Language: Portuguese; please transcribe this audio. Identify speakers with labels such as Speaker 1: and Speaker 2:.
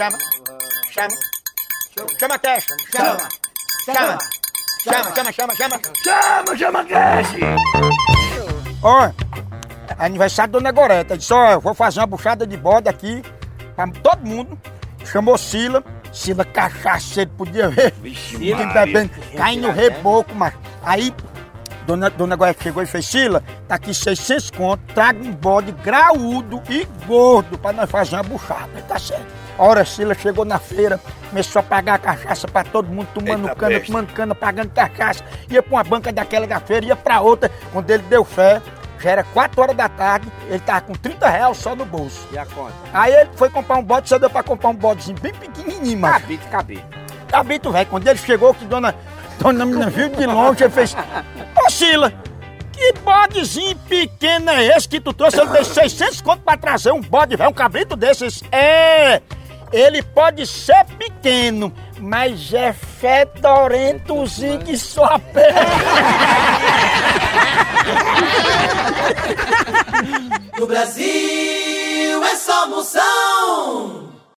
Speaker 1: chama, chama. Chama Cash, chama. Chama. Chama, chama, chama, chama.
Speaker 2: Chama, chama Cash!
Speaker 1: Ó, aniversário da Dona Goreta. Disse, ó, eu vou fazer uma buchada de bode aqui pra todo mundo. Chamou Sila. Sila cachaceiro, podia ver.
Speaker 2: Vixe,
Speaker 1: bebendo, caindo no reboco, mas aí Dona, Dona Goreta chegou e fez, Sila, tá aqui 600 conto, traga um bode graúdo e gordo pra nós fazer uma buchada, tá certo? A hora Sila chegou na feira, começou a pagar cachaça pra todo mundo, tomando
Speaker 2: Eita
Speaker 1: cana, tomando cana, pagando cachaça. Ia pra uma banca daquela da feira, ia pra outra. Quando ele deu fé, já era 4 horas da tarde, ele tava com 30 reais só no bolso.
Speaker 2: E a conta?
Speaker 1: Aí ele foi comprar um bode, só deu pra comprar um bodezinho bem pequenininho, mano.
Speaker 2: Cabide, cabide.
Speaker 1: Cabito, velho, quando ele chegou, que dona, dona menina viu de longe, ele fez... Ô, Sila, que bodezinho pequeno é esse que tu trouxe? Eu dei 600 conto pra trazer um bode, velho, um cabrito desses. É, ele pode ser pequeno, mas é fedorentozinho de sua perna.
Speaker 3: No Brasil é só moção.